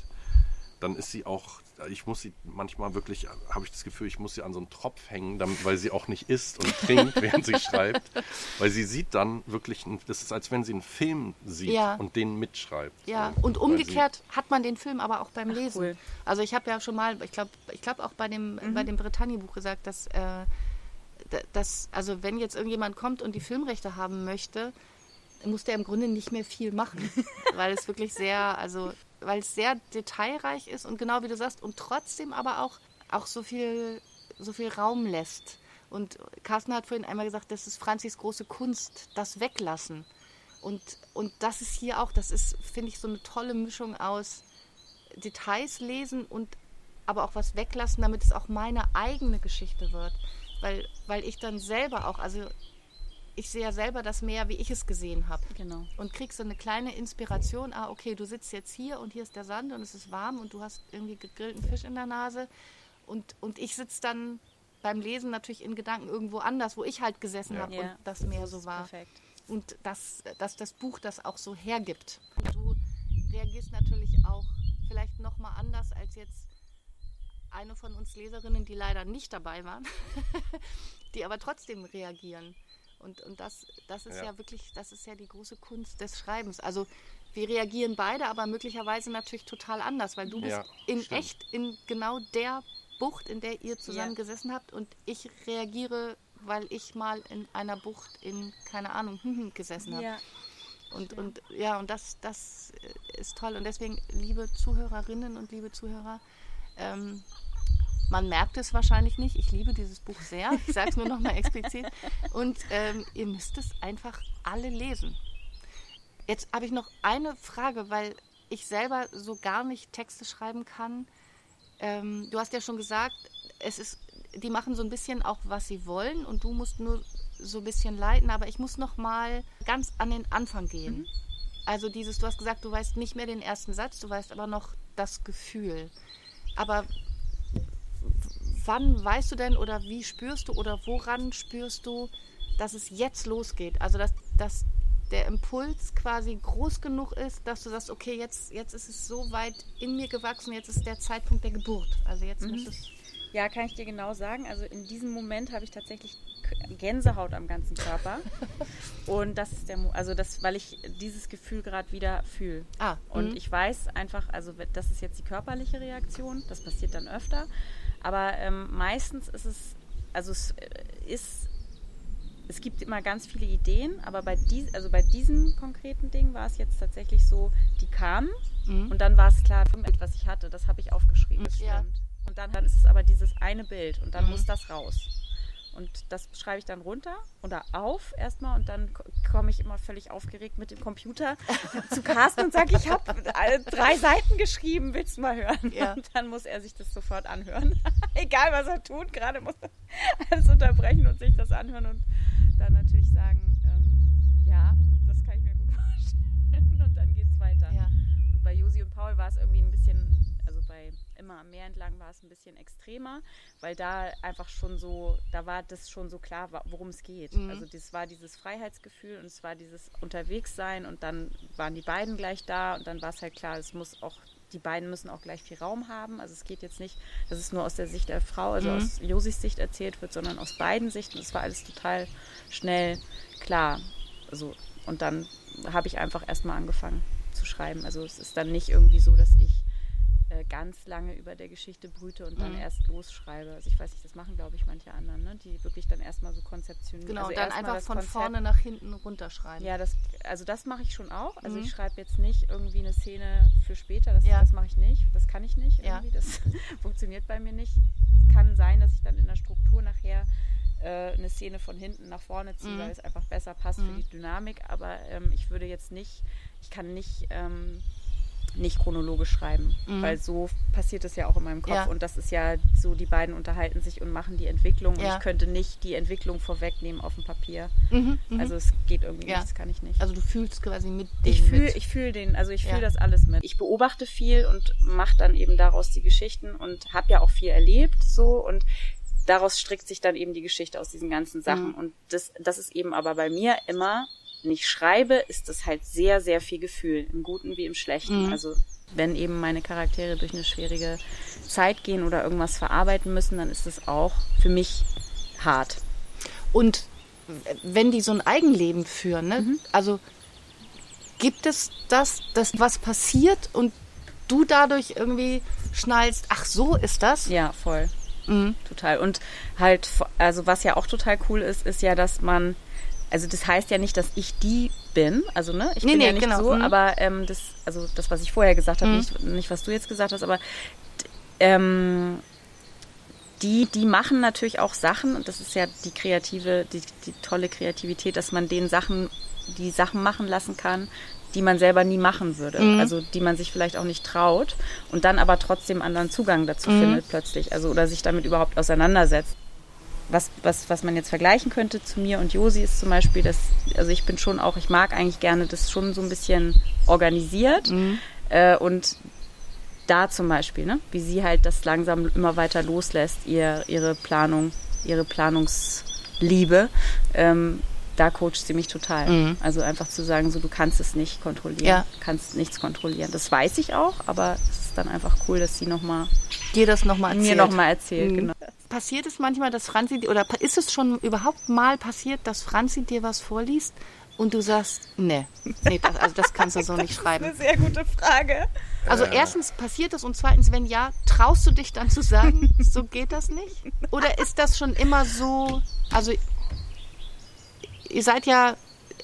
[SPEAKER 4] dann ist sie auch, ich muss sie manchmal wirklich, habe ich das Gefühl, ich muss sie an so einen Tropf hängen, damit, weil sie auch nicht isst und trinkt, während sie schreibt. Weil sie sieht dann wirklich, ein- das ist, als wenn sie einen Film sieht
[SPEAKER 2] Ja.
[SPEAKER 4] und den mitschreibt.
[SPEAKER 2] Ja,
[SPEAKER 4] So,
[SPEAKER 2] und
[SPEAKER 4] weil sie-
[SPEAKER 2] umgekehrt hat man den Film aber auch beim Lesen.
[SPEAKER 3] cool.
[SPEAKER 2] Also ich habe ja schon mal, ich glaube, ich glaube auch bei dem bei dem Bretagne-Buch gesagt, dass, äh, da- dass also wenn jetzt irgendjemand kommt und die Filmrechte haben möchte, muss der im Grunde nicht mehr viel machen, weil es wirklich sehr, also weil es sehr detailreich ist und genau wie du sagst und trotzdem aber auch auch so viel so viel Raum lässt. Und Carsten hat vorhin einmal gesagt, das ist Franzis große Kunst, das Weglassen. Und, und das ist hier auch, das ist, finde ich, so eine tolle Mischung aus Details lesen und aber auch was weglassen, damit es auch meine eigene Geschichte wird. Weil, weil ich dann selber auch, also ich sehe ja selber das Meer, wie ich es gesehen habe.
[SPEAKER 3] Genau.
[SPEAKER 2] Und kriegst so eine kleine Inspiration, ah, okay, du sitzt jetzt hier und hier ist der Sand und es ist warm und du hast irgendwie gegrillten Fisch in der Nase. Und, und ich sitze dann beim Lesen natürlich in Gedanken irgendwo anders, wo ich halt gesessen
[SPEAKER 4] Ja.
[SPEAKER 2] habe
[SPEAKER 3] Ja,
[SPEAKER 2] und das Meer so war
[SPEAKER 3] Perfekt.
[SPEAKER 2] und dass, dass das Buch das auch so hergibt. Und du reagierst natürlich auch vielleicht noch mal anders als jetzt eine von uns Leserinnen, die leider nicht dabei waren, die aber trotzdem reagieren. Und, und das, das ist ja.
[SPEAKER 4] Ja.
[SPEAKER 2] wirklich, das ist ja die große Kunst des Schreibens. Also wir reagieren beide, aber möglicherweise natürlich total anders, weil du bist
[SPEAKER 4] Ja,
[SPEAKER 2] in
[SPEAKER 4] stimmt.
[SPEAKER 2] echt in genau der Bucht, in der ihr zusammen
[SPEAKER 3] Ja.
[SPEAKER 2] gesessen habt und ich reagiere, weil ich mal in einer Bucht in, keine Ahnung, gesessen habe.
[SPEAKER 3] Ja.
[SPEAKER 2] Und, und ja, und das, das ist toll. Und deswegen, liebe Zuhörerinnen und liebe Zuhörer, ähm, man merkt es wahrscheinlich nicht. Ich liebe dieses Buch sehr. Ich sage es nur noch mal explizit. Und ähm, ihr müsst es einfach alle lesen. Jetzt habe ich noch eine Frage, weil ich selber so gar nicht Texte schreiben kann. Ähm, du hast ja schon gesagt, es ist, die machen so ein bisschen auch, was sie wollen und du musst nur so ein bisschen leiten, aber ich muss noch mal ganz an den Anfang gehen. Also dieses, du hast gesagt, du weißt nicht mehr den ersten Satz, du weißt aber noch das Gefühl. Aber wann weißt du denn oder wie spürst du oder woran spürst du, dass es jetzt losgeht? Also dass, dass der Impuls quasi groß genug ist, dass du sagst, okay, jetzt, jetzt ist es so weit in mir gewachsen, jetzt ist der Zeitpunkt der Geburt. Also jetzt
[SPEAKER 3] Mhm.
[SPEAKER 2] ist es.
[SPEAKER 3] Ja, kann ich dir genau sagen. Also in diesem Moment habe ich tatsächlich Gänsehaut am ganzen Körper. Und das ist der, Mo also das, weil ich dieses Gefühl gerade wieder fühle.
[SPEAKER 2] Ah,
[SPEAKER 3] Und
[SPEAKER 2] mhm.
[SPEAKER 3] ich weiß einfach, also das ist jetzt die körperliche Reaktion, das passiert dann öfter. Aber ähm, meistens ist es, also es äh, ist, es gibt immer ganz viele Ideen, aber bei, dies, also bei diesem konkreten Ding war es jetzt tatsächlich so, die kamen
[SPEAKER 2] Mhm.
[SPEAKER 3] und dann war es klar, was ich hatte, das habe ich aufgeschrieben. Das
[SPEAKER 2] Ja.
[SPEAKER 3] Und dann, dann ist es aber dieses eine Bild und dann
[SPEAKER 2] Mhm.
[SPEAKER 3] muss das raus. Und das schreibe ich dann runter oder auf erstmal und dann komme ich immer völlig aufgeregt mit dem Computer zu Carsten und sage, ich habe drei Seiten geschrieben, willst du mal hören? Ja. Und dann muss er sich das sofort anhören. Egal was er tut, gerade muss er alles unterbrechen und sich das anhören und dann natürlich sagen, ähm, ja, war es irgendwie ein bisschen bei immer am Meer entlang war es ein bisschen extremer, weil da einfach schon so, da war das schon so klar, worum es geht. Mhm. Also das war dieses Freiheitsgefühl und es war dieses Unterwegssein und dann waren die beiden gleich da und dann war es halt klar, es muss auch die beiden müssen auch gleich viel Raum haben. Also es geht jetzt nicht, dass es nur aus der Sicht der Frau, also mhm. aus Josis Sicht erzählt wird, sondern aus beiden Sichten. Es war alles total schnell klar. Also, und dann habe ich einfach erstmal angefangen zu schreiben. Also es ist dann nicht irgendwie so, dass ich äh, ganz lange über der Geschichte brüte und dann mhm. erst losschreibe. Also ich weiß nicht, das machen, glaube ich, manche anderen, ne? die wirklich dann erstmal so konzeptionieren.
[SPEAKER 2] Genau,
[SPEAKER 3] also
[SPEAKER 2] dann einfach von Konzept. vorne nach hinten runterschreiben.
[SPEAKER 3] Ja, das, also das mache ich schon auch. Also mhm. ich schreibe jetzt nicht irgendwie eine Szene für später, das, ja. das mache ich nicht, das kann ich nicht irgendwie, ja. das funktioniert bei mir nicht. Kann sein, dass ich dann in der Struktur nachher äh, eine Szene von hinten nach vorne ziehe, mhm. weil es einfach besser passt für mhm. die Dynamik, aber ähm, ich würde jetzt nicht, ich kann nicht... Ähm, nicht chronologisch schreiben, mhm. weil so passiert es ja auch in meinem Kopf ja. und das ist ja so, die beiden unterhalten sich und machen die Entwicklung ja. und ich könnte nicht die Entwicklung vorwegnehmen auf dem Papier. Mhm, mhm. also es geht irgendwie ja. nicht, das kann ich nicht.
[SPEAKER 2] Also du fühlst quasi mit
[SPEAKER 3] dem Ich fühle ich fühl den, also ich fühle das alles mit. Ich beobachte viel und mache dann eben daraus die Geschichten und habe ja auch viel erlebt so und daraus strickt sich dann eben die Geschichte aus diesen ganzen Sachen mhm. und das, das ist eben aber bei mir immer wenn ich schreibe, ist das halt sehr, sehr viel Gefühl, im Guten wie im Schlechten. Mhm. Also wenn eben meine Charaktere durch eine schwierige Zeit gehen oder irgendwas verarbeiten müssen, dann ist es auch für mich hart.
[SPEAKER 2] Und wenn die so ein Eigenleben führen, ne? Mhm. also gibt es das, dass was passiert und du dadurch irgendwie schnallst, ach so ist das?
[SPEAKER 3] Ja, voll. Mhm. Total. Und halt, also was ja auch total cool ist, ist ja, dass man also das heißt ja nicht, dass ich die bin, also ne, ich nee, bin nee, ja nicht genau. so, mhm. aber ähm, das, also das, was ich vorher gesagt habe, mhm. nicht, nicht was du jetzt gesagt hast, aber ähm, die, die machen natürlich auch Sachen und das ist ja die kreative, die, die tolle Kreativität, dass man den Sachen, die Sachen machen lassen kann, die man selber nie machen würde. Mhm. Also die man sich vielleicht auch nicht traut und dann aber trotzdem anderen Zugang dazu mhm. findet plötzlich. Also oder sich damit überhaupt auseinandersetzt was, was, was man jetzt vergleichen könnte zu mir und Josi ist zum Beispiel, dass, also ich bin schon auch, ich mag eigentlich gerne das schon so ein bisschen organisiert mhm. äh, und da zum Beispiel, ne, wie sie halt das langsam immer weiter loslässt, ihr, ihre Planung, ihre Planungsliebe, ähm, da coacht sie mich total. Mhm. Also einfach zu sagen, so du kannst es nicht kontrollieren, ja. kannst nichts kontrollieren. Das weiß ich auch, aber es ist dann einfach cool, dass sie noch mal
[SPEAKER 2] dir das noch mal erzählt.
[SPEAKER 3] Mir noch mal erzählt, mhm. genau
[SPEAKER 2] passiert es manchmal, dass Franzi, oder ist es schon überhaupt mal passiert, dass Franzi dir was vorliest und du sagst, nee, nee das, also das kannst du so nicht schreiben?
[SPEAKER 3] Das ist eine sehr gute Frage.
[SPEAKER 2] Also äh. erstens passiert das und zweitens, wenn ja, traust du dich dann zu sagen, so geht das nicht? Oder ist das schon immer so, also ihr seid ja,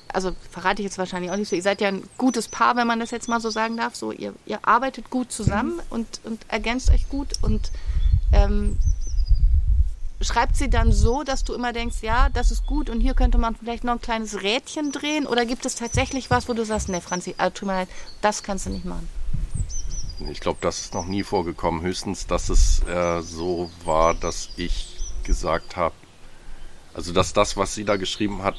[SPEAKER 2] also verrate ich jetzt wahrscheinlich auch nicht so, ihr seid ja ein gutes Paar, wenn man das jetzt mal so sagen darf, so ihr, ihr arbeitet gut zusammen mhm. und, und ergänzt euch gut und ähm, schreibt sie dann so, dass du immer denkst, ja, das ist gut und hier könnte man vielleicht noch ein kleines Rädchen drehen? Oder gibt es tatsächlich was, wo du sagst, nee, Franzi, also, tut mir leid, das kannst du nicht machen?
[SPEAKER 4] Ich glaube, das ist noch nie vorgekommen. Höchstens, dass es äh, so war, dass ich gesagt habe, also dass das, was sie da geschrieben hat,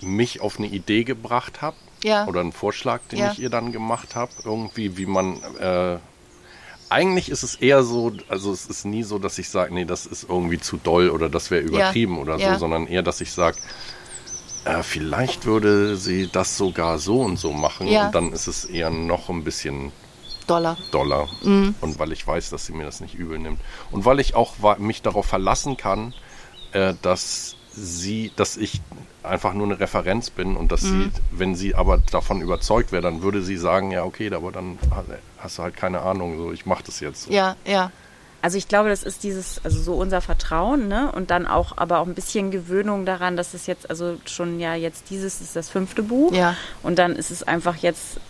[SPEAKER 4] mich auf eine Idee gebracht hat. Ja. Oder einen Vorschlag, den ja. ich ihr dann gemacht habe. Irgendwie, wie man äh, eigentlich ist es eher so, also es ist nie so, dass ich sage, nee, das ist irgendwie zu doll oder das wäre übertrieben ja. oder so, sondern eher, dass ich sage, äh, vielleicht würde sie das sogar so und so machen und dann ist es eher noch ein bisschen
[SPEAKER 2] Dollar.
[SPEAKER 4] Dollar. Mhm. Und weil ich weiß, dass sie mir das nicht übel nimmt. Und weil ich auch mich darauf verlassen kann, äh, dass sie, dass ich einfach nur eine Referenz bin und dass mhm. sie, wenn sie aber davon überzeugt wäre, dann würde sie sagen, ja, okay, aber dann hast du halt keine Ahnung, so ich mache das jetzt. So.
[SPEAKER 2] Ja, ja.
[SPEAKER 3] Also ich glaube, das ist dieses, also so unser Vertrauen, ne? Und dann auch, aber auch ein bisschen Gewöhnung daran, dass es jetzt, also schon ja jetzt dieses ist das fünfte Buch. Ja. Und dann ist es einfach jetzt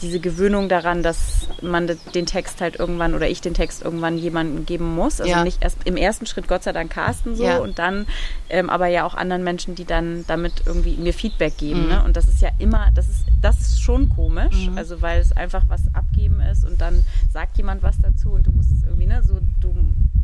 [SPEAKER 3] diese Gewöhnung daran, dass man den Text halt irgendwann oder ich den Text irgendwann jemandem geben muss. Also
[SPEAKER 2] Ja.
[SPEAKER 3] nicht erst im ersten Schritt Gott sei Dank Carsten so
[SPEAKER 2] Ja.
[SPEAKER 3] und dann ähm, aber ja auch anderen Menschen, die dann damit irgendwie mir Feedback geben.
[SPEAKER 2] Mhm.
[SPEAKER 3] Ne? Und das ist ja immer, das ist, das ist schon komisch, also weil es einfach was abgeben ist und dann sagt jemand was dazu und du musst es irgendwie, ne, so du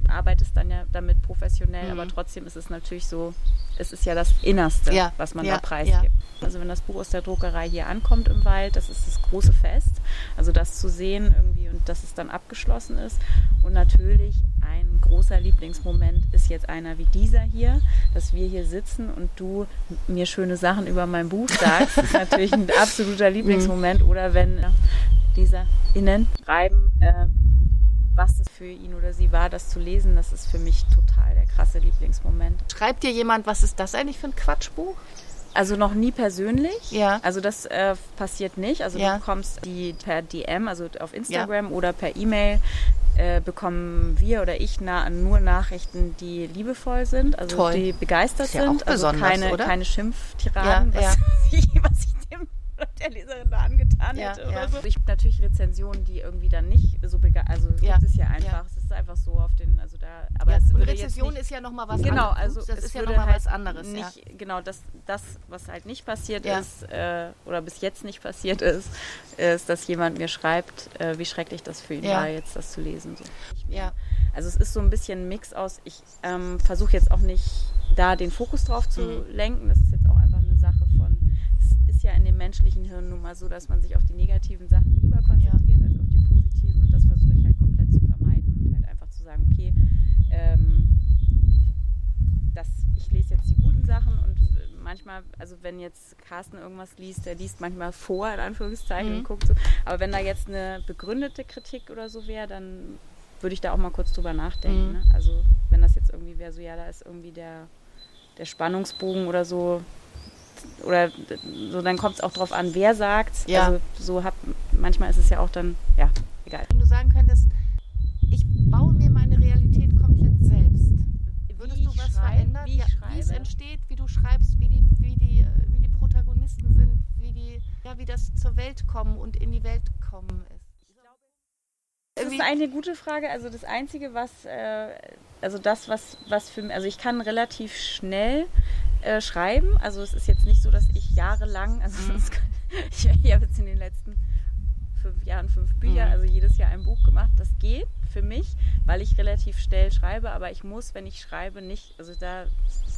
[SPEAKER 3] arbeitest dann ja damit professionell,
[SPEAKER 2] Mhm.
[SPEAKER 3] aber trotzdem ist es natürlich so, es ist ja das Innerste,
[SPEAKER 2] Ja,
[SPEAKER 3] was man da preisgibt. Also wenn das Buch aus der Druckerei hier ankommt im Wald, das ist das große Fest. Also das zu sehen irgendwie und dass es dann abgeschlossen ist. Und natürlich ein großer Lieblingsmoment ist jetzt einer wie dieser hier, dass wir hier sitzen und du mir schöne Sachen über mein Buch sagst. Das ist natürlich ein absoluter Lieblingsmoment. Oder wenn dieser innen schreiben, äh, was es für ihn oder sie war, das zu lesen, das ist für mich total der krasse Lieblingsmoment.
[SPEAKER 2] Schreibt dir jemand, was ist das eigentlich für ein Quatschbuch?
[SPEAKER 3] Also noch nie persönlich.
[SPEAKER 2] Ja.
[SPEAKER 3] Also das äh, passiert nicht. Also
[SPEAKER 2] Ja.
[SPEAKER 3] du bekommst die per DM, also auf Instagram oder per E-Mail äh, bekommen wir oder ich na, nur Nachrichten, die liebevoll sind, also
[SPEAKER 2] Toll.
[SPEAKER 3] die begeistert
[SPEAKER 2] Ist ja
[SPEAKER 3] sind.
[SPEAKER 2] auch
[SPEAKER 3] also keine,
[SPEAKER 2] oder?
[SPEAKER 3] keine Schimpftiraden,
[SPEAKER 2] Ja,
[SPEAKER 3] was,
[SPEAKER 2] ja.
[SPEAKER 3] Ich, was ich dem der Leserin da angetan
[SPEAKER 2] Ja,
[SPEAKER 3] hätte
[SPEAKER 2] ja.
[SPEAKER 3] oder so. Ich habe natürlich Rezensionen, die irgendwie dann nicht so begeistert, also
[SPEAKER 2] Ja,
[SPEAKER 3] gibt es ja einfach.
[SPEAKER 2] ja.
[SPEAKER 3] Es ist einfach so auf den, also da, aber
[SPEAKER 2] ja.
[SPEAKER 3] es
[SPEAKER 2] Und
[SPEAKER 3] würde nicht,
[SPEAKER 2] ist ja nochmal was
[SPEAKER 3] Genau,
[SPEAKER 2] anderes.
[SPEAKER 3] also
[SPEAKER 2] das
[SPEAKER 3] es
[SPEAKER 2] ist ja nochmal
[SPEAKER 3] halt
[SPEAKER 2] was anderes. ja.
[SPEAKER 3] Nicht, Genau, das, das, was halt nicht passiert
[SPEAKER 2] Ja.
[SPEAKER 3] ist, äh, oder bis jetzt nicht passiert ist, ist, dass jemand mir schreibt, äh, wie schrecklich das für ihn
[SPEAKER 2] Ja.
[SPEAKER 3] war, jetzt das zu lesen. So.
[SPEAKER 2] Ja.
[SPEAKER 3] Also es ist so ein bisschen ein Mix aus, ich ähm, versuche jetzt auch nicht da den Fokus drauf zu
[SPEAKER 2] Mhm.
[SPEAKER 3] lenken. Das ist jetzt auch einfach eine Sache von, es ist ja in dem menschlichen mal so, dass man sich auf die negativen Sachen lieber konzentriert als auf die positiven und das versuche ich halt komplett zu vermeiden und halt einfach zu sagen, okay, ähm, das, ich lese jetzt die guten Sachen und manchmal, also wenn jetzt Carsten irgendwas liest, der liest manchmal vor, in Anführungszeichen,
[SPEAKER 2] Mhm.
[SPEAKER 3] und guckt so. Aber wenn da jetzt eine begründete Kritik oder so wäre, dann würde ich da auch mal kurz drüber nachdenken.
[SPEAKER 2] Mhm.
[SPEAKER 3] Ne? Also wenn das jetzt irgendwie wäre, so ja, da ist irgendwie der, der Spannungsbogen oder so. Oder so, dann kommt es auch drauf an, wer sagt
[SPEAKER 2] Ja.
[SPEAKER 3] Also so hat, manchmal ist es ja auch dann, ja, egal.
[SPEAKER 2] Wenn du sagen könntest, ich baue mir meine Realität komplett selbst. Würdest
[SPEAKER 3] Wie
[SPEAKER 2] du was
[SPEAKER 3] schreibe,
[SPEAKER 2] verändern?
[SPEAKER 3] wie
[SPEAKER 2] ja, wie es entsteht, wie du schreibst, wie die, wie die, wie die Protagonisten sind, wie die, ja, wie das zur Welt kommen und in die Welt kommen ist.
[SPEAKER 3] Das ist eine gute Frage. Also das Einzige, was, äh, also das, was, was für mich, also ich kann relativ schnell äh, schreiben. Also es ist jetzt nicht so, dass ich jahrelang, also
[SPEAKER 2] Mhm.
[SPEAKER 3] kann, ich, ich habe jetzt in den letzten fünf Jahren fünf Bücher,
[SPEAKER 2] Mhm.
[SPEAKER 3] also jedes Jahr ein Buch gemacht. Das geht für mich, weil ich relativ schnell schreibe, aber ich muss, wenn ich schreibe, nicht, also da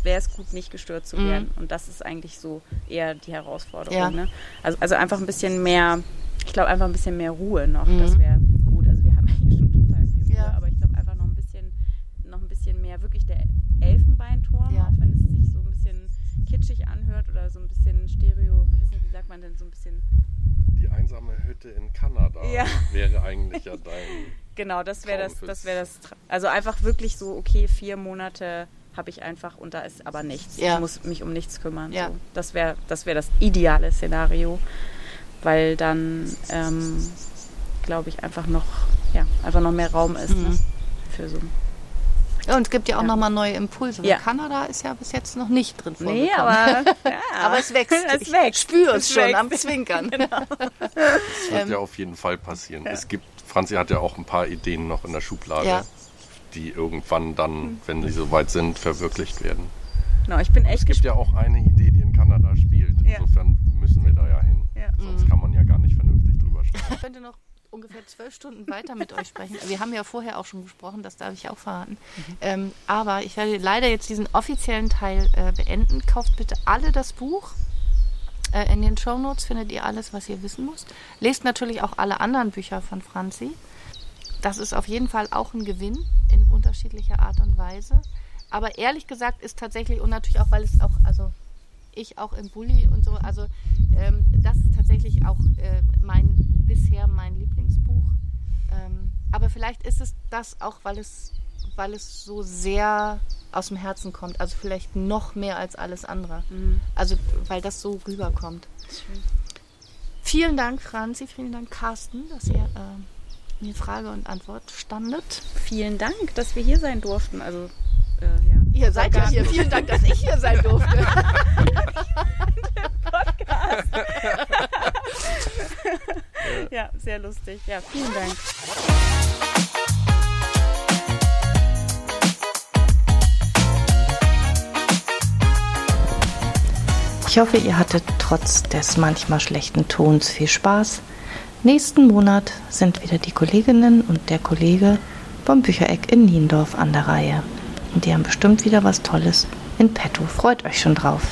[SPEAKER 3] wäre es gut, nicht gestört zu
[SPEAKER 2] Mhm.
[SPEAKER 3] werden. Und das ist eigentlich so eher die Herausforderung.
[SPEAKER 2] Ja.
[SPEAKER 3] Ne? Also, also einfach ein bisschen mehr, ich glaube einfach ein bisschen mehr Ruhe noch.
[SPEAKER 2] Mhm.
[SPEAKER 3] Das wäre gut. Also wir haben ja hier schon total viel Ruhe,
[SPEAKER 2] Ja.
[SPEAKER 3] aber ich glaube einfach noch ein bisschen, noch ein bisschen mehr wirklich der Elfenbeinturm,
[SPEAKER 2] Ja.
[SPEAKER 3] auch wenn es sich so ein bisschen kitschig anhört oder so ein bisschen Stereo, ich weiß nicht, wie sagt man denn, so ein bisschen
[SPEAKER 4] Die einsame Hütte in Kanada
[SPEAKER 3] Ja.
[SPEAKER 4] wäre eigentlich ja dein.
[SPEAKER 3] Genau, das wäre das, das wäre das. Also einfach wirklich so, okay, vier Monate habe ich einfach und da ist aber nichts.
[SPEAKER 2] Ja.
[SPEAKER 3] Ich muss mich um nichts kümmern.
[SPEAKER 2] Ja.
[SPEAKER 3] So. Das wäre das, wär das ideale Szenario, weil dann, ähm, glaube ich, einfach noch, ja, einfach noch mehr Raum ist
[SPEAKER 2] Mhm.
[SPEAKER 3] ne? für so.
[SPEAKER 2] Ja, und es gibt ja auch
[SPEAKER 3] Ja.
[SPEAKER 2] nochmal neue Impulse.
[SPEAKER 3] Ja.
[SPEAKER 2] Kanada ist ja bis jetzt noch nicht drin
[SPEAKER 3] Nee,
[SPEAKER 2] vorgekommen.
[SPEAKER 3] aber, ja,
[SPEAKER 2] Aber es wächst.
[SPEAKER 3] Es
[SPEAKER 2] Ich
[SPEAKER 3] wächst.
[SPEAKER 2] spüre es
[SPEAKER 3] Es
[SPEAKER 2] schon
[SPEAKER 3] wächst.
[SPEAKER 2] am Zwinkern.
[SPEAKER 4] Das wird ja auf jeden Fall passieren. Es gibt, Franzi hat ja auch ein paar Ideen noch in der Schublade,
[SPEAKER 2] Ja.
[SPEAKER 4] die irgendwann dann, wenn sie soweit sind, verwirklicht werden.
[SPEAKER 3] Genau, ich bin
[SPEAKER 4] Es
[SPEAKER 3] echt
[SPEAKER 4] gibt
[SPEAKER 3] gespannt.
[SPEAKER 4] ja auch eine Idee, die in Kanada spielt.
[SPEAKER 3] Ja.
[SPEAKER 4] Insofern müssen wir da ja hin.
[SPEAKER 3] Ja.
[SPEAKER 4] Sonst kann man ja gar nicht vernünftig drüber schreiben.
[SPEAKER 2] Ich könnte noch ungefähr zwölf Stunden weiter mit euch sprechen. Wir haben ja vorher auch schon gesprochen, das darf ich auch verraten. Ähm, aber ich werde leider jetzt diesen offiziellen Teil äh, beenden. Kauft bitte alle das Buch. Äh, in den Shownotes findet ihr alles, was ihr wissen müsst. Lest natürlich auch alle anderen Bücher von Franzi. Das ist auf jeden Fall auch ein Gewinn in unterschiedlicher Art und Weise. Aber ehrlich gesagt ist tatsächlich, und natürlich auch, weil es auch, also ich auch im Bulli und so, also ähm, das ist tatsächlich auch äh, mein bisher mein Lieblingsbuch. Ähm, aber vielleicht ist es das auch, weil es, weil es so sehr aus dem Herzen kommt. Also vielleicht noch mehr als alles andere.
[SPEAKER 3] Mhm.
[SPEAKER 2] Also weil das so rüberkommt.
[SPEAKER 3] Schön.
[SPEAKER 2] Vielen Dank, Franzi, vielen Dank, Carsten, dass ihr äh, mir Frage und Antwort standet.
[SPEAKER 3] Vielen Dank, dass wir hier sein durften. Also, äh, ja.
[SPEAKER 2] Ihr seid ja hier. Vielen Dank, dass ich hier sein durfte.
[SPEAKER 3] Richtig, ja, vielen Dank.
[SPEAKER 2] Ich hoffe, ihr hattet trotz des manchmal schlechten Tons viel Spaß. Nächsten Monat sind wieder die Kolleginnen und der Kollege vom Büchereck in Niendorf an der Reihe. Und die haben bestimmt wieder was Tolles in petto. Freut euch schon drauf.